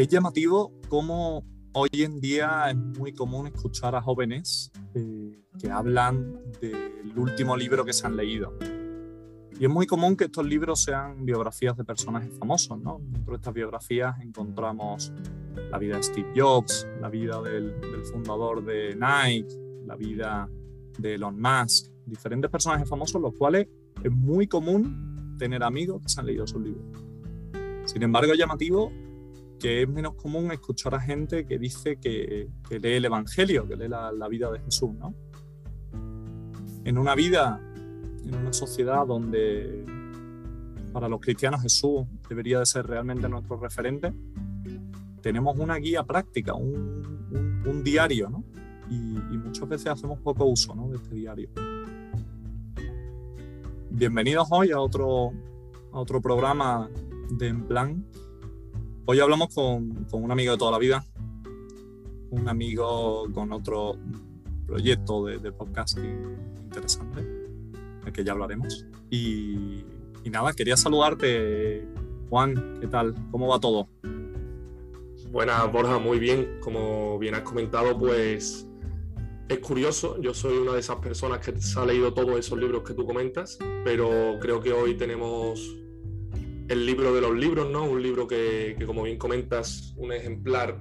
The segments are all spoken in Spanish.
Es llamativo cómo hoy en día es muy común escuchar a jóvenes eh, que hablan del último libro que se han leído. Y es muy común que estos libros sean biografías de personajes famosos, ¿no? Dentro de estas biografías encontramos la vida de Steve Jobs, la vida del, del fundador de Nike, la vida de Elon Musk, diferentes personajes famosos, los cuales es muy común tener amigos que se han leído sus libros. Sin embargo, es llamativo que es menos común escuchar a gente que dice que, lee el Evangelio, que lee la, vida de Jesús, ¿no? En una vida, en una sociedad donde para los cristianos Jesús debería de ser realmente nuestro referente, tenemos una guía práctica, un, diario, ¿no? Y, muchas veces hacemos poco uso ¿no? de este diario. Bienvenidos hoy a otro, a otro programa de En Plan, Hoy hablamos con, un amigo de toda la vida, un amigo con otro proyecto de, de podcasting interesante, del que ya hablaremos. Y, nada, quería saludarte, Juan, ¿qué tal? ¿Cómo va todo? Buenas, Borja, muy bien. Como bien has comentado, pues es curioso. Yo soy una de esas personas que se ha leído todos esos libros que tú comentas, pero creo que hoy tenemos el libro de los libros, ¿no? Un libro que, como bien comentas, un ejemplar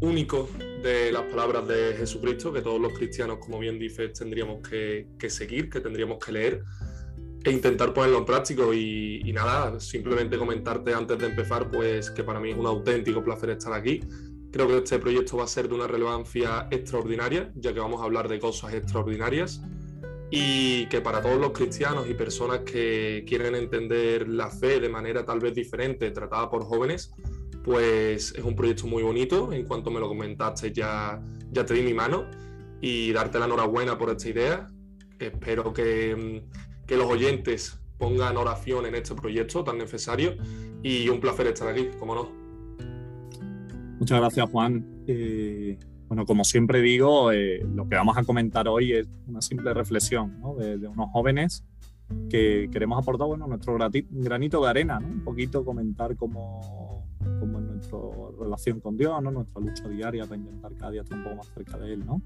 único de las palabras de Jesucristo, que todos los cristianos, como bien dices, tendríamos que, seguir, que tendríamos que leer e intentar ponerlo en práctico. Y, y, nada, simplemente comentarte antes de empezar, pues que para mí es un auténtico placer estar aquí. Creo que este proyecto va a ser de una relevancia extraordinaria, ya que vamos a hablar de cosas extraordinarias y que para todos los cristianos y personas que quieren entender la fe de manera tal vez diferente, tratada por jóvenes, pues es un proyecto muy bonito. En cuanto me lo comentaste ya, ya te di mi mano y darte la enhorabuena por esta idea. Espero que, que los oyentes pongan oración en este proyecto tan necesario y un placer estar aquí, como no. Muchas gracias, Juan. Eh, bueno, como siempre digo, eh, lo que vamos a comentar hoy es una simple reflexión de, unos jóvenes que queremos aportar bueno, nuestro granito de arena, un poquito comentar cómo, cómo, es nuestra relación con Dios, ¿no? nuestra lucha diaria para intentar cada día estar un poco más cerca de Él. ¿no?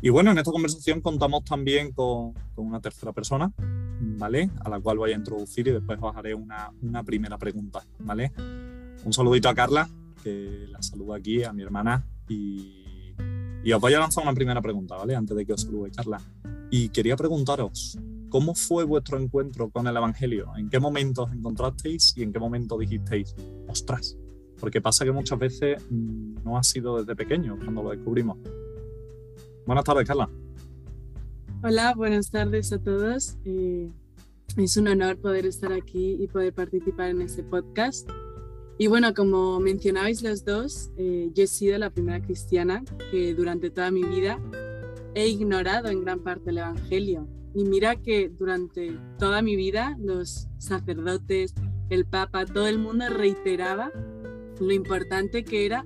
Y bueno, en esta conversación contamos también con, con, una tercera persona, ¿vale? A la cual voy a introducir y después os haré una, una primera pregunta, ¿vale? Un saludito a Carla, que la saludo aquí, a mi hermana y, os voy a lanzar una primera pregunta, ¿vale? Antes de que os salude, Carla. Y quería preguntaros, ¿cómo fue vuestro encuentro con el Evangelio? ¿En qué momento os encontrasteis y en qué momento dijisteis, ostras? Porque pasa que muchas veces mm, no ha sido desde pequeño cuando lo descubrimos. Buenas tardes, Carla. Hola, buenas tardes a todos. Eh, es un honor poder estar aquí y poder participar en este podcast. Y bueno, como mencionabais los dos, eh, yo he sido la primera cristiana que durante toda mi vida he ignorado en gran parte el Evangelio. Y mira que durante toda mi vida los sacerdotes, el Papa, todo el mundo reiteraba lo importante que era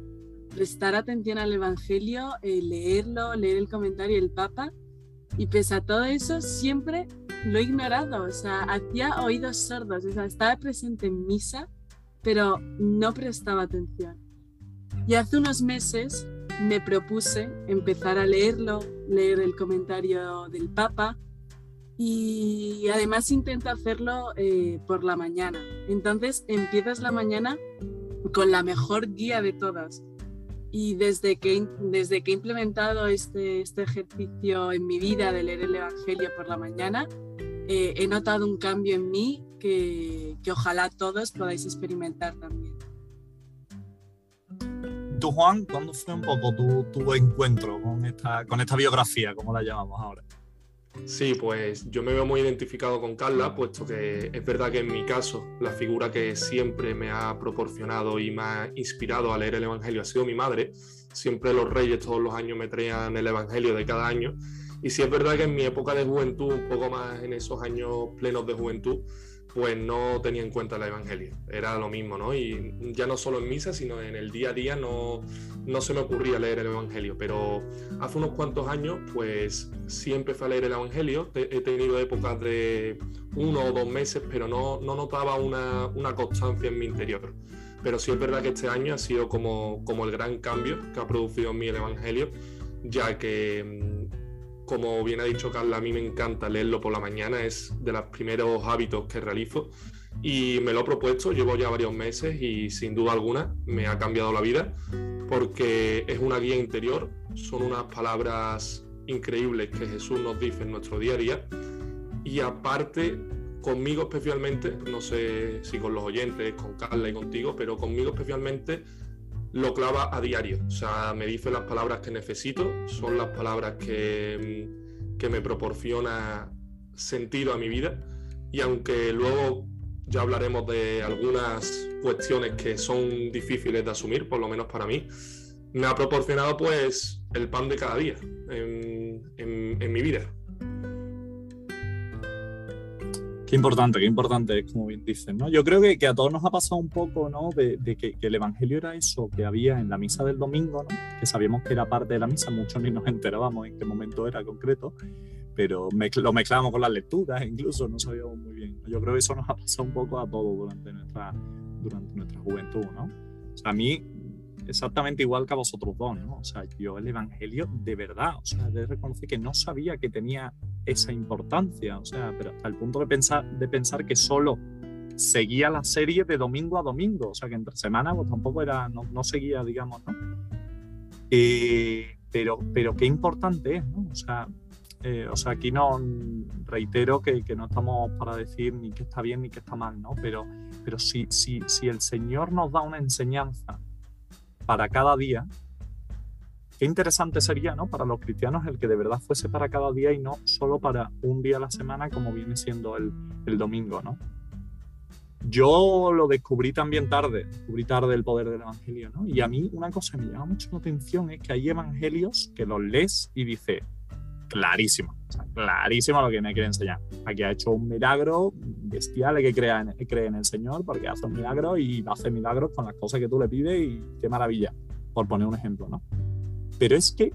prestar atención al Evangelio, eh, leerlo, leer el comentario del Papa. Y pese a todo eso, siempre lo he ignorado, o sea, hacía oídos sordos, o sea, estaba presente en misa, pero no prestaba atención. Y hace unos meses me propuse empezar a leerlo, leer el comentario del Papa y además intento hacerlo eh, por la mañana. Entonces empiezas la mañana con la mejor guía de todas. Y desde que, desde que he implementado este, este ejercicio en mi vida de leer el Evangelio por la mañana, eh, he notado un cambio en mí que, ojalá todos podáis experimentar también. Tú, Juan, ¿cuándo fue un poco tu, tu encuentro con esta, con esta biografía, como la llamamos ahora? Sí, pues yo me veo muy identificado con Carla, puesto que es verdad que en mi caso la figura que siempre me ha proporcionado y me ha inspirado a leer el Evangelio ha sido mi madre. Siempre los reyes todos los años me traían el Evangelio de cada año. Y sí es verdad que en mi época de juventud, un poco más en esos años plenos de juventud, pues no tenía en cuenta el Evangelio. Era lo mismo, ¿no? Y ya no solo en misa, sino en el día a día no, no se me ocurría leer el Evangelio. Pero hace unos cuantos años, pues sí empecé a leer el Evangelio. He tenido épocas de uno o dos meses, pero no, no notaba una, una constancia en mi interior. pero sí es verdad que este año ha sido como, como el gran cambio que ha producido en mí el Evangelio, ya que, mm, como bien ha dicho Carla, a mí me encanta leerlo por la mañana, es de los primeros hábitos que realizo. Y me lo he propuesto, llevo ya varios meses y sin duda alguna me ha cambiado la vida porque es una guía interior, son unas palabras increíbles que Jesús nos dice en nuestro día a día. Y aparte conmigo especialmente, no sé si con los oyentes, con Carla y contigo, pero conmigo especialmente lo clava a diario. O sea, me dice las palabras que necesito, son las palabras que, que me proporciona sentido a mi vida. Y aunque luego ya hablaremos de algunas cuestiones que son difíciles de asumir, por lo menos para mí, me ha proporcionado pues el pan de cada día en, en, mi vida. Qué importante, qué importante es, como bien dicen, ¿no? Yo creo que, que, a todos nos ha pasado un poco, ¿no? De, que, el Evangelio era eso que había en la misa del domingo, ¿no? Que sabíamos que era parte de la misa, muchos ni nos enterábamos en qué momento era concreto, pero lo mezclábamos con las lecturas, incluso no sabíamos muy bien. Yo creo que eso nos ha pasado un poco a todos durante nuestra, durante nuestra juventud, ¿no? O sea, a mí exactamente igual que a vosotros dos, ¿no? O sea, yo el Evangelio de verdad, o sea, de reconocer que no sabía que tenía esa importancia, o sea, pero hasta el punto de pensar, de pensar que solo seguía la serie de domingo a domingo, o sea, que entre semana pues tampoco era, no, no seguía, digamos, ¿no? Eh, pero, pero qué importante es, ¿no? O sea, eh, o sea, aquí no reitero que, que, no estamos para decir ni que está bien ni que está mal, ¿no? Pero, pero si, si, si el Señor nos da una enseñanza para cada día, qué interesante sería, ¿no? Para los cristianos el que de verdad fuese para cada día y no solo para un día a la semana como viene siendo el, el domingo, ¿no? Yo lo descubrí también tarde, descubrí tarde el poder del Evangelio, ¿no? Y a mí una cosa que me llama mucho la atención es que hay evangelios que los lees y dices, clarísimo, clarísimo lo que me quiere enseñar. Aquí ha hecho un milagro bestial, que crea en, cree en el Señor porque hace un milagro y hace milagros con las cosas que tú le pides y qué maravilla, por poner un ejemplo, ¿no? Pero es que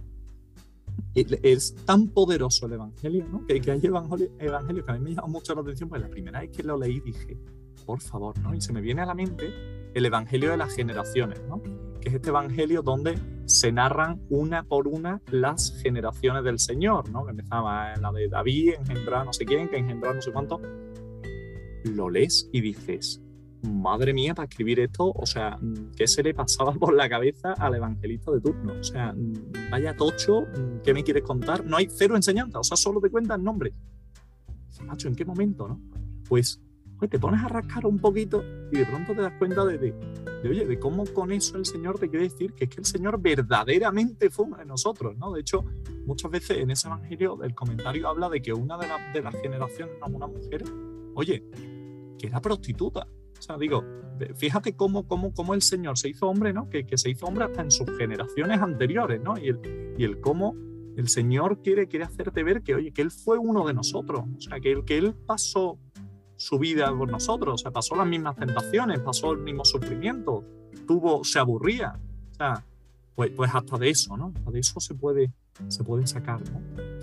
es tan poderoso el Evangelio, ¿no? Que, que hay evangelio, evangelio que a mí me llama mucho la atención, pues la primera vez que lo leí dije, por favor, ¿no? Y se me viene a la mente el Evangelio de las generaciones, ¿no? Que es este Evangelio donde se narran una por una las generaciones del Señor, ¿no? Que empezaba en la de David, engendró no sé quién, que engendró no sé cuánto. Lo lees y dices, madre mía, para escribir esto, o sea, ¿qué se le pasaba por la cabeza al evangelista de turno? O sea, vaya tocho, ¿qué me quieres contar? No hay cero enseñanza, o sea, solo te cuentan nombres. Macho, ¿en qué momento, no? Pues pues te pones a rascar un poquito y de pronto te das cuenta de, de, oye, de cómo con eso el Señor te quiere decir que es que el Señor verdaderamente fue uno de nosotros, ¿no? De hecho, muchas veces en ese evangelio el comentario habla de que una de, de las generaciones, una mujer, oye, que era prostituta. O sea, digo, fíjate cómo, cómo, cómo el Señor se hizo hombre, ¿no? Que, que, se hizo hombre hasta en sus generaciones anteriores, ¿no? Y el, y el cómo el Señor quiere, quiere hacerte ver que, oye, que Él fue uno de nosotros. O sea, que, que Él pasó su vida por nosotros, o sea, pasó las mismas tentaciones, pasó el mismo sufrimiento, tuvo, se aburría, o sea, pues, pues hasta de eso, ¿no? Hasta de eso se puede, se puede sacar, ¿no?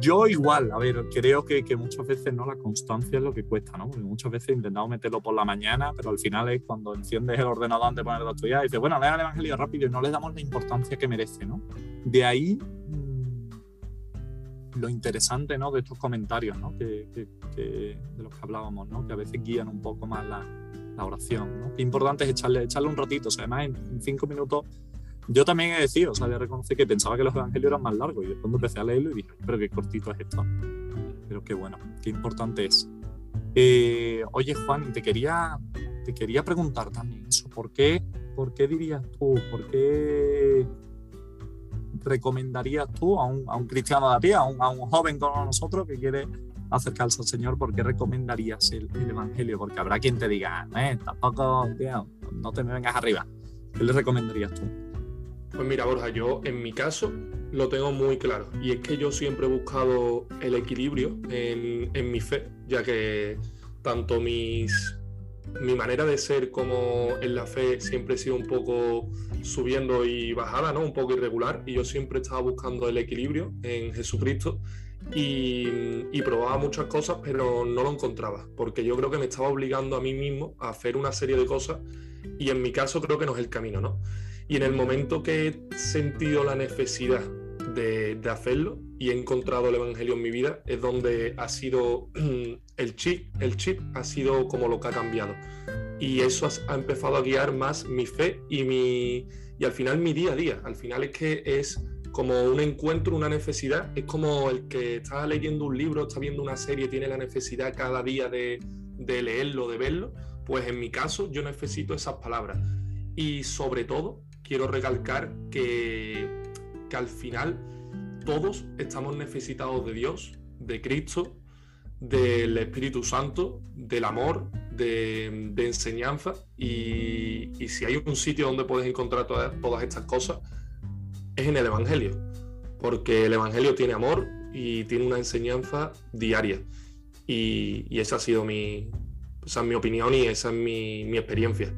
Yo igual, a ver, creo que, que, muchas veces no la constancia es lo que cuesta, ¿no? Porque muchas veces intentamos meterlo por la mañana, pero al final es cuando enciendes el ordenador antes de ponerlo a estudiar y dices, bueno, lea el Evangelio rápido y no le damos la importancia que merece, ¿no? De ahí lo interesante ¿no? de estos comentarios ¿no? que, de los que hablábamos, ¿no? que a veces guían un poco más la, la oración. Qué importante es echarle, echarle un ratito, o sea, además en, cinco minutos. Yo también he decidido, o sea, de reconocer que pensaba que los evangelios eran más largos y después empecé a leerlo y dije, pero qué cortito es esto. Pero qué bueno, qué importante es. Eh, oye, Juan, te quería, te quería preguntar también eso. ¿Por qué, ¿Por qué dirías tú, por qué recomendarías tú a un, a un cristiano de a pie, a un, a un, joven como nosotros que quiere acercarse al Señor? ¿Por qué recomendarías el, el Evangelio? Porque habrá quien te diga, eh, tampoco, tío, no te me vengas arriba. ¿Qué le recomendarías tú? Pues mira, Borja, yo en mi caso lo tengo muy claro. Y es que yo siempre he buscado el equilibrio en, en mi fe, ya que tanto mis mi manera de ser como en la fe siempre he sido un poco subiendo y bajada, ¿no? Un poco irregular y yo siempre estaba buscando el equilibrio en Jesucristo y, probaba muchas cosas, pero no lo encontraba, porque yo creo que me estaba obligando a mí mismo a hacer una serie de cosas y en mi caso creo que no es el camino, ¿no? Y en el momento que he sentido la necesidad de, de hacerlo y he encontrado el Evangelio en mi vida, es donde ha sido el chip, el chip ha sido como lo que ha cambiado. Y eso ha, empezado a guiar más mi fe y, mi, y al final mi día a día. Al final es que es como un encuentro, una necesidad. Es como el que está leyendo un libro, está viendo una serie, tiene la necesidad cada día de, leerlo, de verlo. Pues en mi caso yo necesito esas palabras. Y sobre todo quiero recalcar que, que al final todos estamos necesitados de Dios, de Cristo, del Espíritu Santo, del amor, de, enseñanza. Y, si hay un sitio donde puedes encontrar todas estas cosas, es en el Evangelio, porque el Evangelio tiene amor y tiene una enseñanza diaria. Y, esa ha sido mi, esa es mi opinión y esa es mi, experiencia.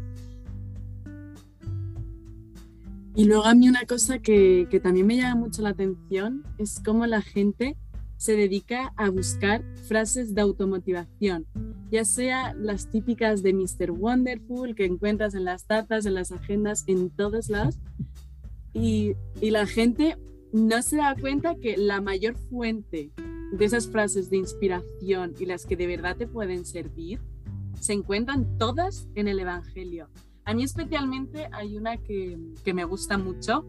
Y luego a mí una cosa que, que, también me llama mucho la atención es cómo la gente se dedica a buscar frases de automotivación, ya sea las típicas de Mr. Wonderful que encuentras en las tazas, en las agendas, en todos lados, y, la gente no se da cuenta que la mayor fuente de esas frases de inspiración y las que de verdad te pueden servir se encuentran todas en el Evangelio. A mí especialmente hay una que, me gusta mucho,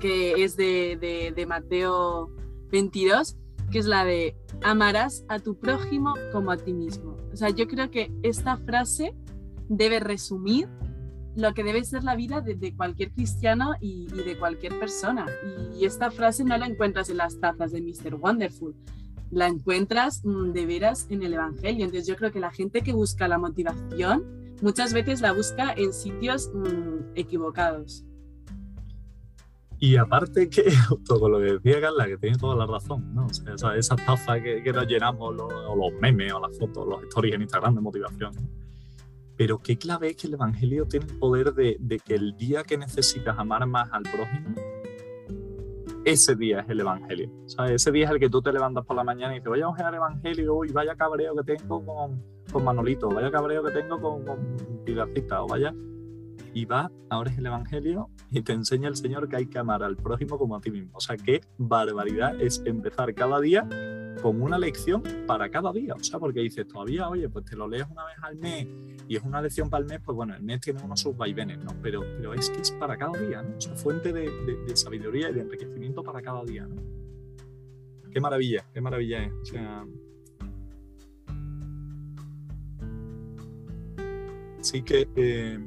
que es de, de, Mateo 22, que es la de amarás a tu prójimo como a ti mismo. O sea, yo creo que esta frase debe resumir lo que debe ser la vida de, cualquier cristiano y, de cualquier persona. Y, esta frase no la encuentras en las tazas de Mr. Wonderful, la encuentras mm, de veras en el Evangelio. Entonces yo creo que la gente que busca la motivación muchas veces la busca en sitios mm, equivocados. Y aparte que, todo lo que decía Carla, que tiene toda la razón, ¿no? O sea, esa, taza que, que nos llenamos, o los memes, o las fotos, los stories en Instagram de motivación, pero qué clave es que el Evangelio tiene el poder de, que el día que necesitas amar más al prójimo, ese día es el Evangelio. sea, Ese día es el que tú te levantas por la mañana y dices, vaya a ojear el Evangelio y vaya cabreo que tengo con, con Manolito, vaya cabreo que tengo con, con Pilarcita, o vaya y va, ahora es el Evangelio y te enseña el Señor que hay que amar al prójimo como a ti mismo. O sea, qué barbaridad es empezar cada día con una lección para cada día. O sea, porque dices, todavía, oye, pues te lo lees una vez al mes y es una lección para el mes, pues bueno, el mes tiene unos sus vaivenes, ¿no? Pero, pero es que es para cada día, ¿no? Es fuente de, de, sabiduría y de enriquecimiento para cada día, ¿no? Qué maravilla, qué maravilla es. O sea, sí que... Eh,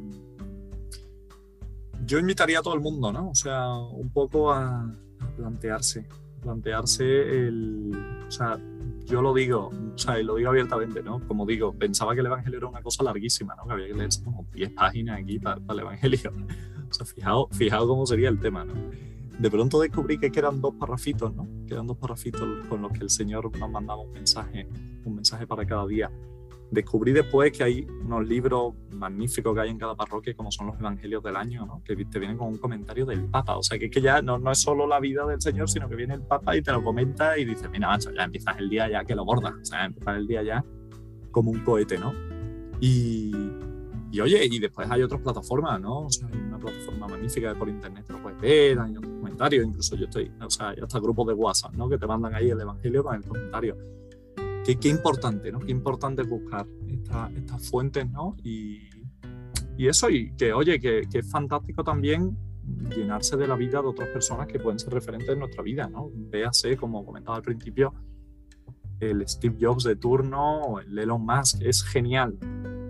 yo invitaría a todo el mundo, ¿no? O sea, un poco a, plantearse, plantearse el, o sea, yo lo digo, o sea, y lo digo abiertamente, ¿no? Como digo, pensaba que el Evangelio era una cosa larguísima, ¿no? Que había que leer como 10 páginas aquí para, el Evangelio. O sea, fijaos, fijaos cómo sería el tema, ¿no? De pronto descubrí que eran dos parrafitos, ¿no? Que eran dos parrafitos con los que el Señor nos mandaba un mensaje, un mensaje para cada día. Descubrí después que hay unos libros magníficos que hay en cada parroquia, como son los Evangelios del año, ¿no? que te vienen con un comentario del Papa. O sea, que es que ya no, no es solo la vida del Señor, sino que viene el Papa y te lo comenta y dice, mira, macho, ya empiezas el día ya que lo bordas. O sea, empiezas el día ya como un cohete, ¿no? Y, y oye, y después hay otras plataformas, ¿no? O sea, hay una plataforma magnífica por internet, lo puedes ver, hay otros comentarios, incluso yo estoy, o sea, hay hasta grupos de WhatsApp, ¿no? Que te mandan ahí el Evangelio con el comentario qué, importante, ¿no? Qué importante buscar estas fuentes, ¿no? Y, eso, y que, oye, que, es fantástico también llenarse de la vida de otras personas que pueden ser referentes en nuestra vida, ¿no? Véase, como comentaba al principio, el Steve Jobs de turno o el Elon Musk, es genial.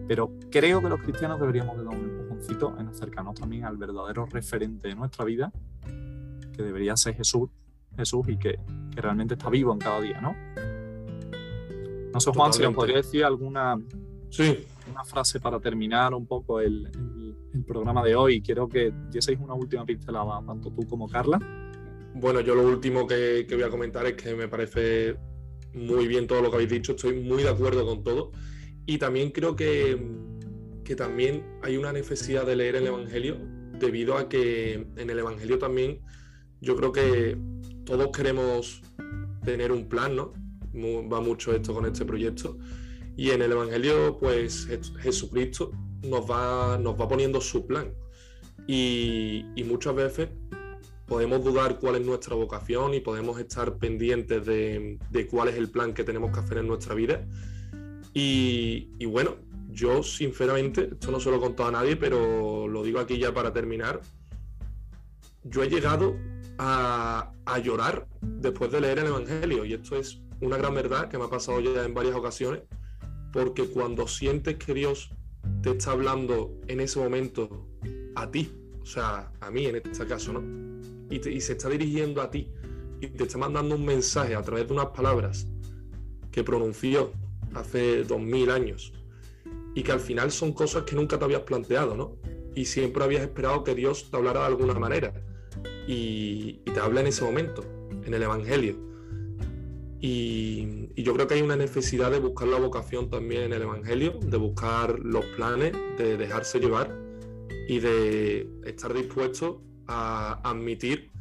Pero creo que los cristianos deberíamos de dar un empujoncito en acercarnos también al verdadero referente de nuestra vida, que debería ser Jesús, Jesús y que, que realmente está vivo en cada día, ¿no? No sé, Juan, si nos podría decir alguna sí. una frase para terminar un poco el, programa de hoy. Quiero que dieseis una última pincelada, tanto tú como Carla. Bueno, yo lo último que, voy a comentar es que me parece muy bien todo lo que habéis dicho, estoy muy de acuerdo con todo. Y también creo que, que también hay una necesidad de leer el Evangelio debido a que en el Evangelio también yo creo que todos queremos tener un plan, ¿no? Va mucho esto con este proyecto. Y en el Evangelio, pues Jesucristo nos va, nos va poniendo su plan. Y, muchas veces podemos dudar cuál es nuestra vocación y podemos estar pendientes de, cuál es el plan que tenemos que hacer en nuestra vida. Y, bueno, yo sinceramente, esto no se lo he contado a nadie, pero lo digo aquí ya para terminar, yo he llegado a, llorar después de leer el Evangelio y esto es una gran verdad que me ha pasado ya en varias ocasiones, porque cuando sientes que Dios te está hablando en ese momento a ti, o sea, a mí en este caso, ¿no? Y, y se está dirigiendo a ti y te está mandando un mensaje a través de unas palabras que pronunció hace dos mil años y que al final son cosas que nunca te habías planteado, ¿no? Y siempre habías esperado que Dios te hablara de alguna manera y, te habla en ese momento, en el Evangelio. Y, yo creo que hay una necesidad de buscar la vocación también en el Evangelio, de buscar los planes, de dejarse llevar y de estar dispuesto a admitir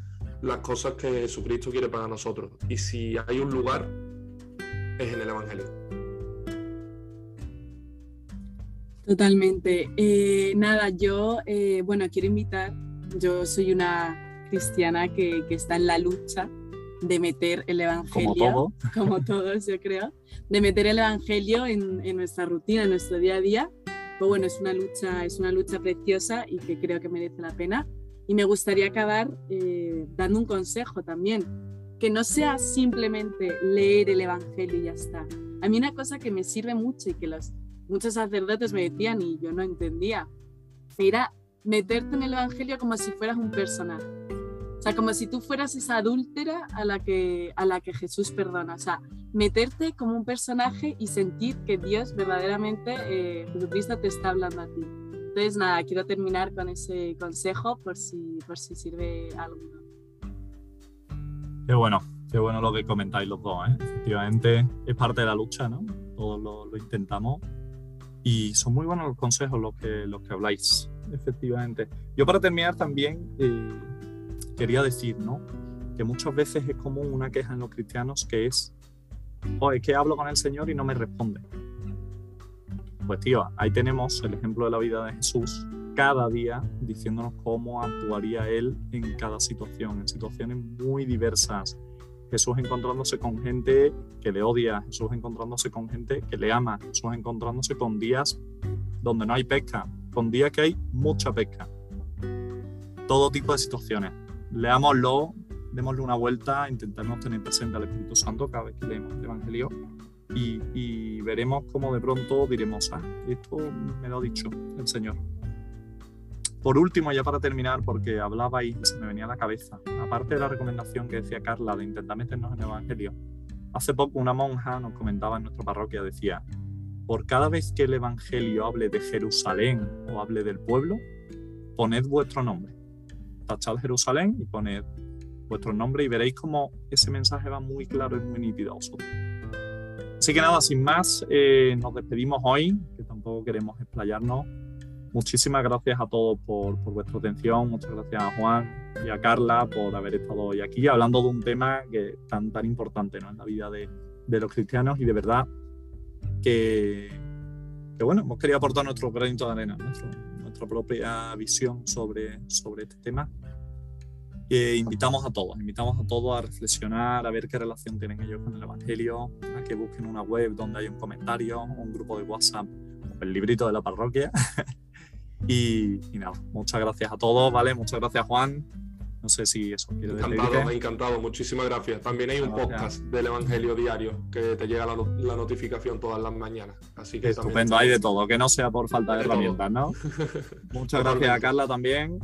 las cosas que Jesucristo quiere para nosotros. Y si hay un lugar, es en el Evangelio. Totalmente. Eh, nada, yo, eh, bueno, quiero invitar, yo soy una cristiana que, que está en la lucha de meter el Evangelio, como, todos yo creo, de meter el Evangelio en, en, nuestra rutina, en nuestro día a día. Pues bueno, es una, lucha, es una lucha preciosa y que creo que merece la pena. Y me gustaría acabar eh, dando un consejo también, que no sea simplemente leer el Evangelio y ya está. A mí una cosa que me sirve mucho y que los, muchos sacerdotes me decían y yo no entendía, era meterte en el Evangelio como si fueras un personaje sea, como si tú fueras esa adúltera a la que, a la que Jesús perdona. O sea, meterte como un personaje y sentir que Dios verdaderamente, eh, Jesucristo te está hablando a ti. Entonces, nada, quiero terminar con ese consejo por si, por si sirve alguno. Qué bueno, qué bueno lo que comentáis los dos. ¿eh? Efectivamente, es parte de la lucha, ¿no? Todos lo, lo, intentamos. Y son muy buenos los consejos los que, los que habláis, efectivamente. Yo para terminar también... Eh, quería decir, ¿no? Que muchas veces es común una queja en los cristianos que es, oh, es que hablo con el Señor y no me responde. Pues tío, ahí tenemos el ejemplo de la vida de Jesús cada día diciéndonos cómo actuaría Él en cada situación, en situaciones muy diversas. Jesús encontrándose con gente que le odia, Jesús encontrándose con gente que le ama, Jesús encontrándose con días donde no hay pesca, con días que hay mucha pesca. Todo tipo de situaciones leámoslo, démosle una vuelta, intentemos tener presente al Espíritu Santo cada vez que leemos el Evangelio y, veremos cómo de pronto diremos, ah, esto me lo ha dicho el Señor. Por último, ya para terminar, porque hablaba y se me venía a la cabeza, aparte de la recomendación que decía Carla de intentar meternos en el Evangelio, hace poco una monja nos comentaba en nuestra parroquia, decía, por cada vez que el Evangelio hable de Jerusalén o hable del pueblo, poned vuestro nombre tachad Jerusalén y poned vuestro nombre y veréis cómo ese mensaje va muy claro y muy nítido a vosotros. Así que nada, sin más, eh, nos despedimos hoy, que tampoco queremos explayarnos. Muchísimas gracias a todos por, por, vuestra atención, muchas gracias a Juan y a Carla por haber estado hoy aquí hablando de un tema que es tan, tan importante ¿no? en la vida de, de los cristianos y de verdad que, que, bueno, hemos querido aportar nuestro granito de arena, nuestro, nuestra propia visión sobre, sobre este tema. E invitamos a todos, invitamos a todos a reflexionar, a ver qué relación tienen ellos con el Evangelio, a que busquen una web donde hay un comentario, un grupo de WhatsApp, el librito de la parroquia. y, y, nada, muchas gracias a todos, ¿vale? Muchas gracias Juan, no sé si eso quiere decir. Encantado, encantado. Muchísimas gracias. También hay un podcast del Evangelio Diario que te llega la, notificación todas las mañanas. Así que Estupendo, hay de todo, que no sea por falta de, herramientas, ¿no? Muchas gracias a Carla también.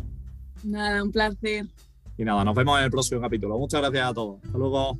Nada, un placer. Y nada, nos vemos en el próximo capítulo. Muchas gracias a todos. Hasta luego.